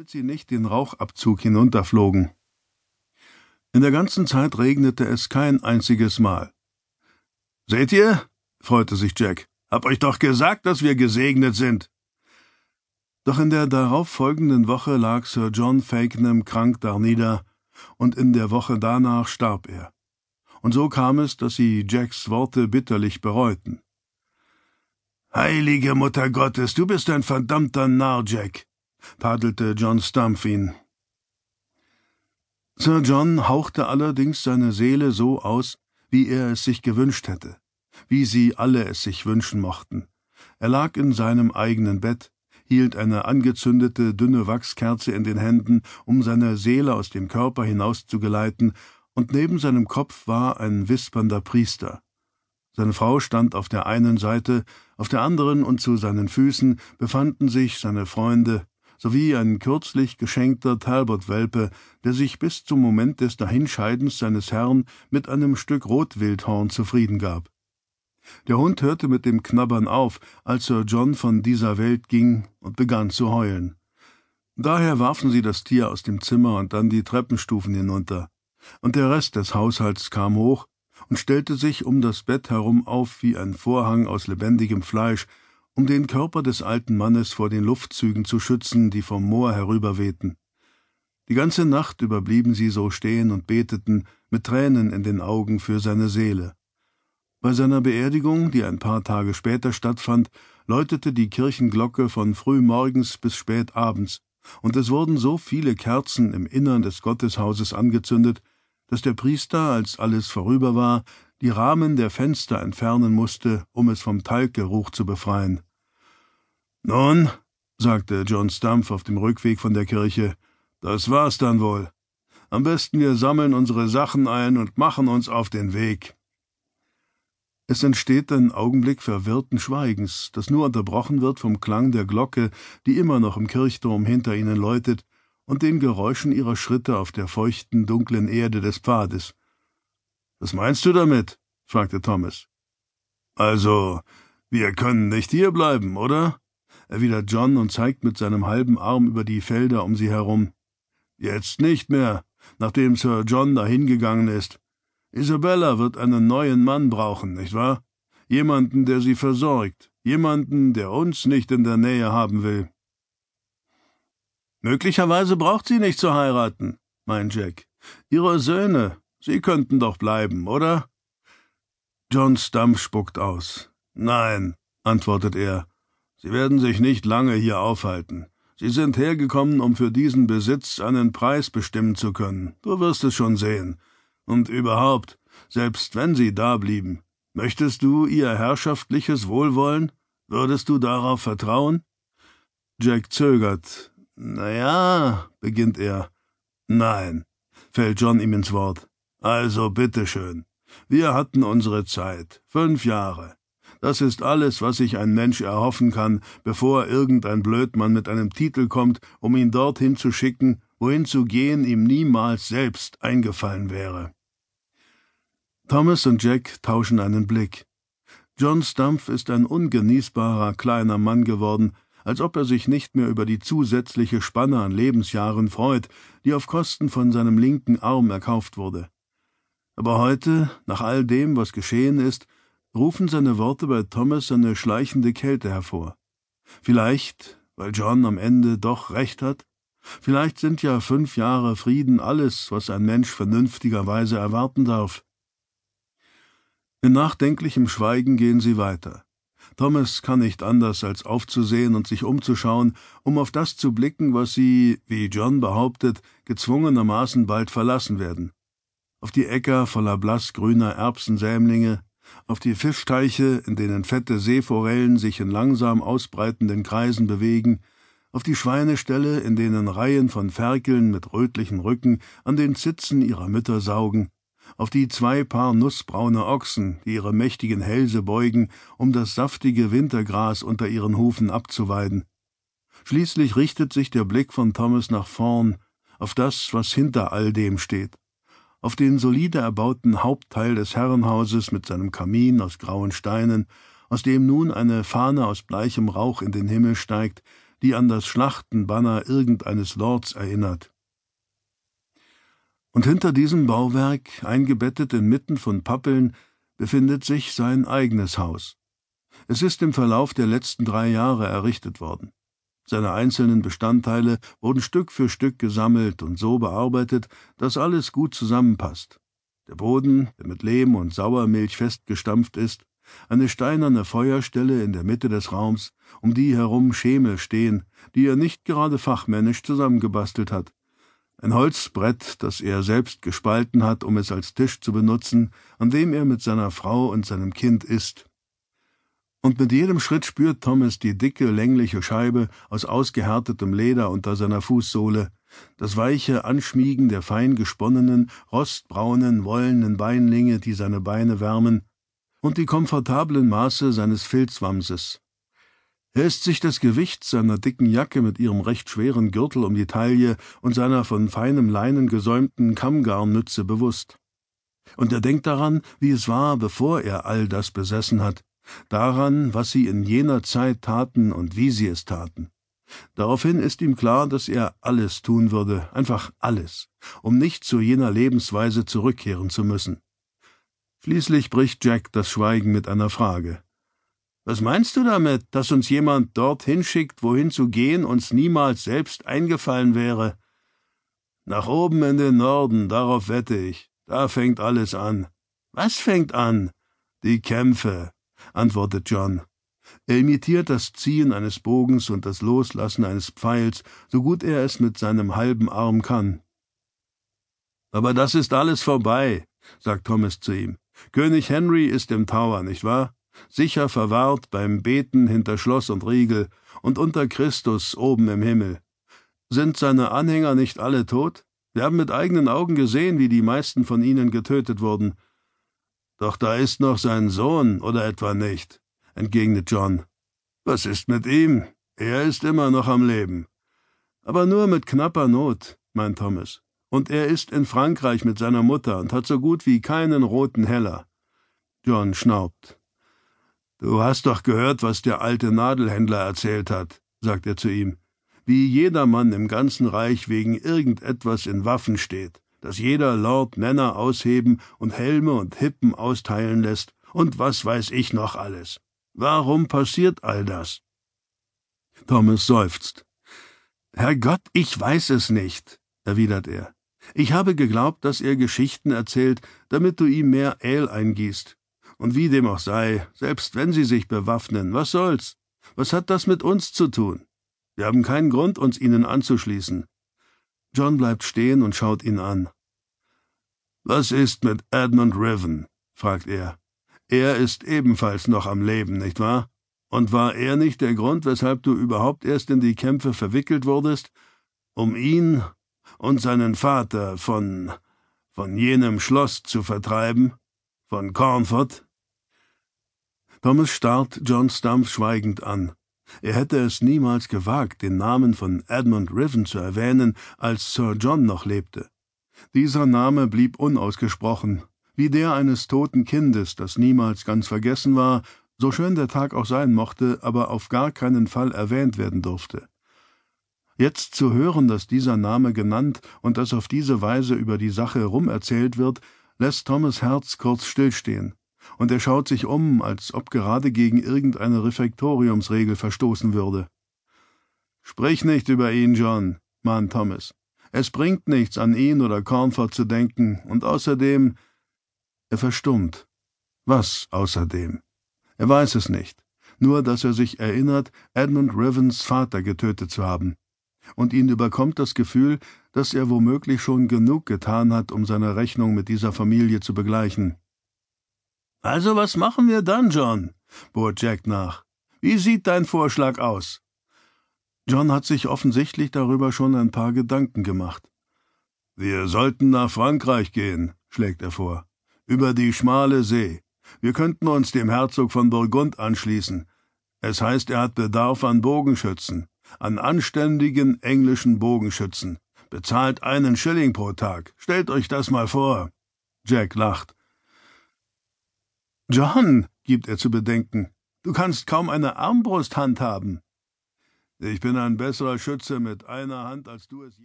damit sie nicht den Rauchabzug hinunterflogen. In der ganzen Zeit regnete es kein einziges Mal. Seht ihr? freute sich Jack. Hab euch doch gesagt, dass wir gesegnet sind. Doch in der darauf folgenden Woche lag Sir John Fakenham krank darnieder, und in der Woche danach starb er. Und so kam es, dass sie Jacks Worte bitterlich bereuten. Heilige Mutter Gottes, du bist ein verdammter Narr, Jack, tadelte John Stumpf ihn. Sir John hauchte allerdings seine Seele so aus, wie er es sich gewünscht hätte, wie sie alle es sich wünschen mochten. Er lag in seinem eigenen Bett, hielt eine angezündete, dünne Wachskerze in den Händen, um seine Seele aus dem Körper hinauszugeleiten, und neben seinem Kopf war ein wispernder Priester. Seine Frau stand auf der einen Seite, auf der anderen und zu seinen Füßen befanden sich seine Freunde sowie ein kürzlich geschenkter Talbot-Welpe, der sich bis zum Moment des Dahinscheidens seines Herrn mit einem Stück Rotwildhorn zufrieden gab. Der Hund hörte mit dem Knabbern auf, als Sir John von dieser Welt ging und begann zu heulen. Daher warfen sie das Tier aus dem Zimmer und dann die Treppenstufen hinunter. Und der Rest des Haushalts kam hoch, und stellte sich um das Bett herum auf wie ein Vorhang aus lebendigem Fleisch, um den Körper des alten Mannes vor den Luftzügen zu schützen, die vom Moor herüberwehten. Die ganze Nacht über blieben sie so stehen und beteten, mit Tränen in den Augen für seine Seele. Bei seiner Beerdigung, die ein paar Tage später stattfand, läutete die Kirchenglocke von frühmorgens bis spät abends, und es wurden so viele Kerzen im Innern des Gotteshauses angezündet, dass der Priester, als alles vorüber war, die Rahmen der Fenster entfernen musste, um es vom Talggeruch zu befreien. Nun, sagte John Stumpf auf dem Rückweg von der Kirche, das war's dann wohl. Am besten wir sammeln unsere Sachen ein und machen uns auf den Weg. Es entsteht ein Augenblick verwirrten Schweigens, das nur unterbrochen wird vom Klang der Glocke, die immer noch im Kirchturm hinter ihnen läutet, und den Geräuschen ihrer Schritte auf der feuchten, dunklen Erde des Pfades. Was meinst du damit? fragte Thomas. Also, wir können nicht hier bleiben, oder? Erwidert John und zeigt mit seinem halben Arm über die Felder um sie herum. Jetzt nicht mehr, nachdem Sir John dahingegangen ist. Isabella wird einen neuen Mann brauchen, nicht wahr? Jemanden, der sie versorgt, jemanden, der uns nicht in der Nähe haben will. Möglicherweise braucht sie nicht zu heiraten, meint Jack. Ihre Söhne, sie könnten doch bleiben, oder? John Stump spuckt aus. Nein, antwortet er. Sie werden sich nicht lange hier aufhalten. Sie sind hergekommen, um für diesen Besitz einen Preis bestimmen zu können. Du wirst es schon sehen. Und überhaupt, selbst wenn sie da blieben, möchtest du ihr herrschaftliches Wohlwollen? Würdest du darauf vertrauen? Jack zögert, na ja, beginnt er. Nein, fällt John ihm ins Wort. Also bitteschön. Wir hatten unsere Zeit. Fünf Jahre. Das ist alles, was sich ein Mensch erhoffen kann, bevor irgendein Blödmann mit einem Titel kommt, um ihn dorthin zu schicken, wohin zu gehen ihm niemals selbst eingefallen wäre. Thomas und Jack tauschen einen Blick. John Stumpf ist ein ungenießbarer kleiner Mann geworden, als ob er sich nicht mehr über die zusätzliche Spanne an Lebensjahren freut, die auf Kosten von seinem linken Arm erkauft wurde. Aber heute, nach all dem, was geschehen ist, rufen seine Worte bei Thomas eine schleichende Kälte hervor. Vielleicht, weil John am Ende doch recht hat? Vielleicht sind ja fünf Jahre Frieden alles, was ein Mensch vernünftigerweise erwarten darf. In nachdenklichem Schweigen gehen sie weiter. Thomas kann nicht anders, als aufzusehen und sich umzuschauen, um auf das zu blicken, was sie, wie John behauptet, gezwungenermaßen bald verlassen werden. Auf die Äcker voller blassgrüner Erbsensämlinge, auf die Fischteiche, in denen fette Seeforellen sich in langsam ausbreitenden Kreisen bewegen, auf die Schweineställe, in denen Reihen von Ferkeln mit rötlichen Rücken an den Zitzen ihrer Mütter saugen, auf die zwei Paar nußbraune Ochsen, die ihre mächtigen Hälse beugen, um das saftige Wintergras unter ihren Hufen abzuweiden. Schließlich richtet sich der Blick von Thomas nach vorn, auf das, was hinter all dem steht, auf den solide erbauten Hauptteil des Herrenhauses mit seinem Kamin aus grauen Steinen, aus dem nun eine Fahne aus bleichem Rauch in den Himmel steigt, die an das Schlachtenbanner irgendeines Lords erinnert. Und hinter diesem Bauwerk, eingebettet inmitten von Pappeln, befindet sich sein eigenes Haus. Es ist im Verlauf der letzten drei Jahre errichtet worden. Seine einzelnen Bestandteile wurden Stück für Stück gesammelt und so bearbeitet, dass alles gut zusammenpasst. Der Boden, der mit Lehm und Sauermilch festgestampft ist, eine steinerne Feuerstelle in der Mitte des Raums, um die herum Schemel stehen, die er nicht gerade fachmännisch zusammengebastelt hat, ein Holzbrett, das er selbst gespalten hat, um es als Tisch zu benutzen, an dem er mit seiner Frau und seinem Kind isst. Und mit jedem Schritt spürt Thomas die dicke, längliche Scheibe aus ausgehärtetem Leder unter seiner Fußsohle, das weiche Anschmiegen der fein gesponnenen, rostbraunen, wollenen Beinlinge, die seine Beine wärmen, und die komfortablen Maße seines Filzwamses. Er ist sich des Gewichts seiner dicken Jacke mit ihrem recht schweren Gürtel um die Taille und seiner von feinem Leinen gesäumten Kammgarnnütze bewusst. Und er denkt daran, wie es war, bevor er all das besessen hat, daran, was sie in jener Zeit taten und wie sie es taten. Daraufhin ist ihm klar, dass er alles tun würde, einfach alles, um nicht zu jener Lebensweise zurückkehren zu müssen. Schließlich bricht Jack das Schweigen mit einer Frage. Was meinst du damit, dass uns jemand dorthin schickt, wohin zu gehen uns niemals selbst eingefallen wäre? Nach oben in den Norden, darauf wette ich. Da fängt alles an. Was fängt an? Die Kämpfe, antwortet John. Er imitiert das Ziehen eines Bogens und das Loslassen eines Pfeils, so gut er es mit seinem halben Arm kann. Aber das ist alles vorbei, sagt Thomas zu ihm. König Henry ist im Tower, nicht wahr? sicher verwahrt beim Beten hinter Schloss und Riegel und unter Christus oben im Himmel. Sind seine Anhänger nicht alle tot? Wir haben mit eigenen Augen gesehen, wie die meisten von ihnen getötet wurden. Doch da ist noch sein Sohn, oder etwa nicht? entgegnet John. Was ist mit ihm? Er ist immer noch am Leben. Aber nur mit knapper Not, meint Thomas. Und er ist in Frankreich mit seiner Mutter und hat so gut wie keinen roten Heller. John schnaubt. Du hast doch gehört, was der alte Nadelhändler erzählt hat, sagt er zu ihm, wie jeder Mann im ganzen Reich wegen irgendetwas in Waffen steht, dass jeder Lord Männer ausheben und Helme und Hippen austeilen lässt, und was weiß ich noch alles. Warum passiert all das? Thomas seufzt. Herrgott, ich weiß es nicht, erwidert er. Ich habe geglaubt, dass er Geschichten erzählt, damit du ihm mehr Ale eingießt. Und wie dem auch sei, selbst wenn sie sich bewaffnen, was soll's? Was hat das mit uns zu tun? Wir haben keinen Grund, uns ihnen anzuschließen. John bleibt stehen und schaut ihn an. Was ist mit Edmund Riven? fragt er. Er ist ebenfalls noch am Leben, nicht wahr? Und war er nicht der Grund, weshalb du überhaupt erst in die Kämpfe verwickelt wurdest? Um ihn und seinen Vater von von jenem Schloss zu vertreiben? Von Cornford? Thomas starrt John Stumpf schweigend an. Er hätte es niemals gewagt, den Namen von Edmund Riven zu erwähnen, als Sir John noch lebte. Dieser Name blieb unausgesprochen, wie der eines toten Kindes, das niemals ganz vergessen war, so schön der Tag auch sein mochte, aber auf gar keinen Fall erwähnt werden durfte. Jetzt zu hören, dass dieser Name genannt und dass auf diese Weise über die Sache rumerzählt wird, lässt Thomas Herz kurz stillstehen und er schaut sich um, als ob gerade gegen irgendeine Refektoriumsregel verstoßen würde. Sprich nicht über ihn, John, mahnt Thomas. Es bringt nichts, an ihn oder Cornford zu denken, und außerdem. Er verstummt. Was außerdem? Er weiß es nicht, nur dass er sich erinnert, Edmund Rivens Vater getötet zu haben. Und ihn überkommt das Gefühl, dass er womöglich schon genug getan hat, um seine Rechnung mit dieser Familie zu begleichen. Also was machen wir dann, John? bohrt Jack nach. Wie sieht dein Vorschlag aus? John hat sich offensichtlich darüber schon ein paar Gedanken gemacht. Wir sollten nach Frankreich gehen, schlägt er vor. Über die schmale See. Wir könnten uns dem Herzog von Burgund anschließen. Es heißt, er hat Bedarf an Bogenschützen, an anständigen englischen Bogenschützen. Bezahlt einen Schilling pro Tag. Stellt euch das mal vor. Jack lacht. John, gibt er zu bedenken, du kannst kaum eine Armbrust handhaben. Ich bin ein besserer Schütze mit einer Hand, als du es je